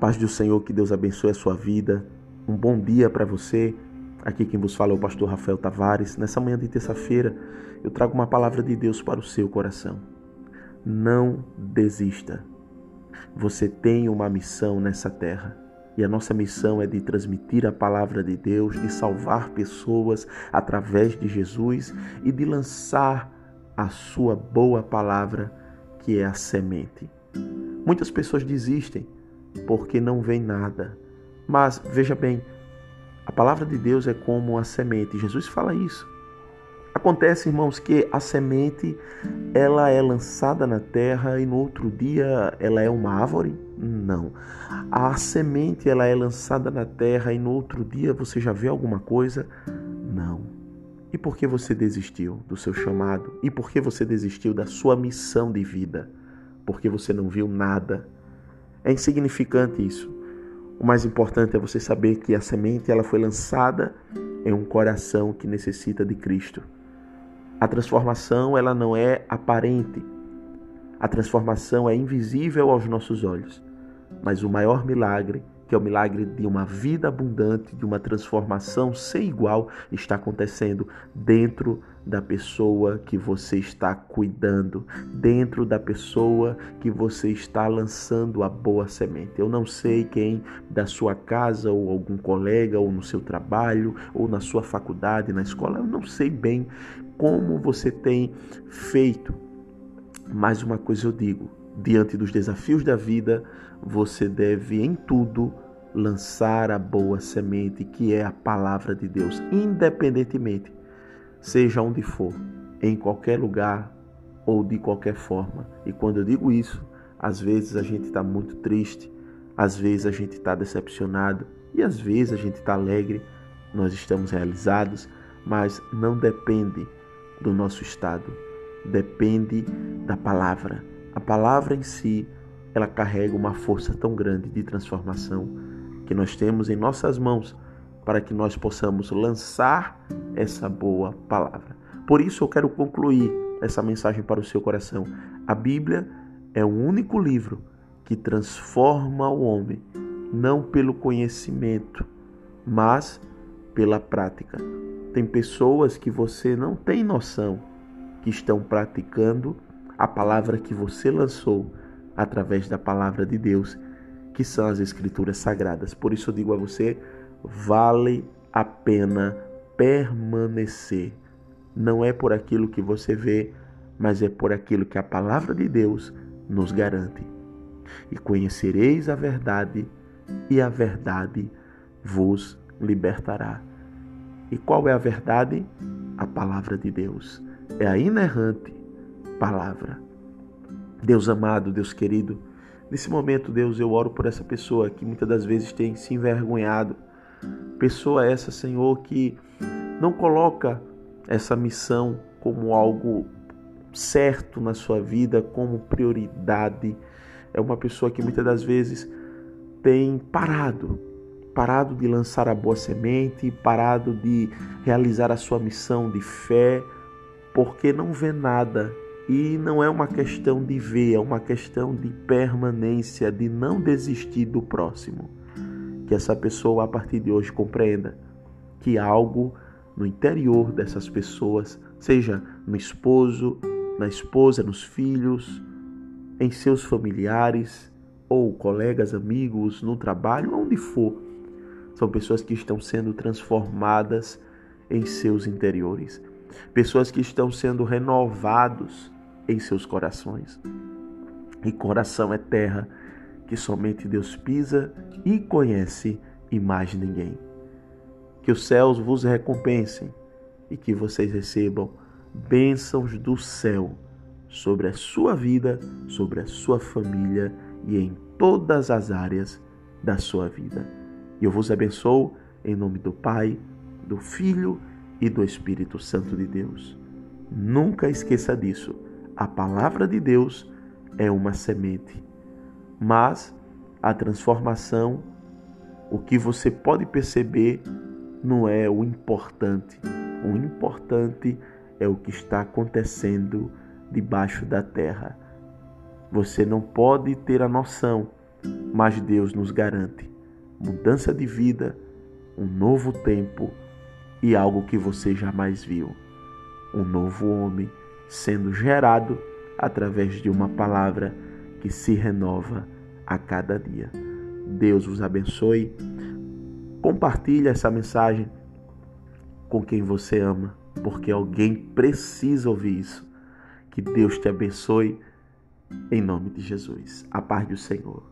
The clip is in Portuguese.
paz do Senhor, que Deus abençoe a sua vida. Um bom dia para você. Aqui quem vos fala é o pastor Rafael Tavares. Nessa manhã de terça-feira, eu trago uma palavra de Deus para o seu coração. Não desista. Você tem uma missão nessa terra. E a nossa missão é de transmitir a palavra de Deus, de salvar pessoas através de Jesus e de lançar a sua boa palavra, que é a semente. Muitas pessoas desistem porque não vem nada. Mas veja bem, a palavra de Deus é como a semente. Jesus fala isso. Acontece, irmãos, que a semente ela é lançada na terra e no outro dia ela é uma árvore? Não. A semente ela é lançada na terra e no outro dia você já vê alguma coisa? Não. E por que você desistiu do seu chamado? E por que você desistiu da sua missão de vida? Porque você não viu nada é insignificante isso. O mais importante é você saber que a semente ela foi lançada em um coração que necessita de Cristo. A transformação ela não é aparente. A transformação é invisível aos nossos olhos. Mas o maior milagre que é o milagre de uma vida abundante, de uma transformação sem igual, está acontecendo dentro da pessoa que você está cuidando, dentro da pessoa que você está lançando a boa semente. Eu não sei quem da sua casa, ou algum colega, ou no seu trabalho, ou na sua faculdade, na escola, eu não sei bem como você tem feito. Mas uma coisa eu digo: diante dos desafios da vida, você deve em tudo lançar a boa semente, que é a palavra de Deus, independentemente, seja onde for, em qualquer lugar ou de qualquer forma. E quando eu digo isso, às vezes a gente está muito triste, às vezes a gente está decepcionado e às vezes a gente está alegre, nós estamos realizados, mas não depende do nosso estado, depende da palavra. A palavra em si, ela carrega uma força tão grande de transformação que nós temos em nossas mãos para que nós possamos lançar essa boa palavra. Por isso eu quero concluir essa mensagem para o seu coração. A Bíblia é o único livro que transforma o homem, não pelo conhecimento, mas pela prática. Tem pessoas que você não tem noção que estão praticando a palavra que você lançou através da palavra de Deus, que são as Escrituras Sagradas. Por isso eu digo a você: vale a pena permanecer. Não é por aquilo que você vê, mas é por aquilo que a palavra de Deus nos garante. E conhecereis a verdade, e a verdade vos libertará. E qual é a verdade? A palavra de Deus. É a inerrante palavra. Deus amado, Deus querido, nesse momento, Deus, eu oro por essa pessoa que muitas das vezes tem se envergonhado. Pessoa essa, Senhor, que não coloca essa missão como algo certo na sua vida, como prioridade. É uma pessoa que muitas das vezes tem parado, parado de lançar a boa semente, parado de realizar a sua missão de fé, porque não vê nada e não é uma questão de ver, é uma questão de permanência, de não desistir do próximo. Que essa pessoa a partir de hoje compreenda que algo no interior dessas pessoas, seja no esposo, na esposa, nos filhos, em seus familiares ou colegas, amigos, no trabalho, onde for, são pessoas que estão sendo transformadas em seus interiores, pessoas que estão sendo renovados em seus corações. E coração é terra que somente Deus pisa e conhece e mais ninguém. Que os céus vos recompensem e que vocês recebam bênçãos do céu sobre a sua vida, sobre a sua família e em todas as áreas da sua vida. E eu vos abençoo em nome do Pai, do Filho e do Espírito Santo de Deus. Nunca esqueça disso a palavra de Deus é uma semente, mas a transformação, o que você pode perceber, não é o importante. O importante é o que está acontecendo debaixo da terra. Você não pode ter a noção mas Deus nos garante mudança de vida, um novo tempo e algo que você jamais viu. Um novo homem sendo gerado através de uma palavra que se renova a cada dia. Deus vos abençoe. Compartilhe essa mensagem com quem você ama, porque alguém precisa ouvir isso. Que Deus te abençoe em nome de Jesus. A paz do Senhor.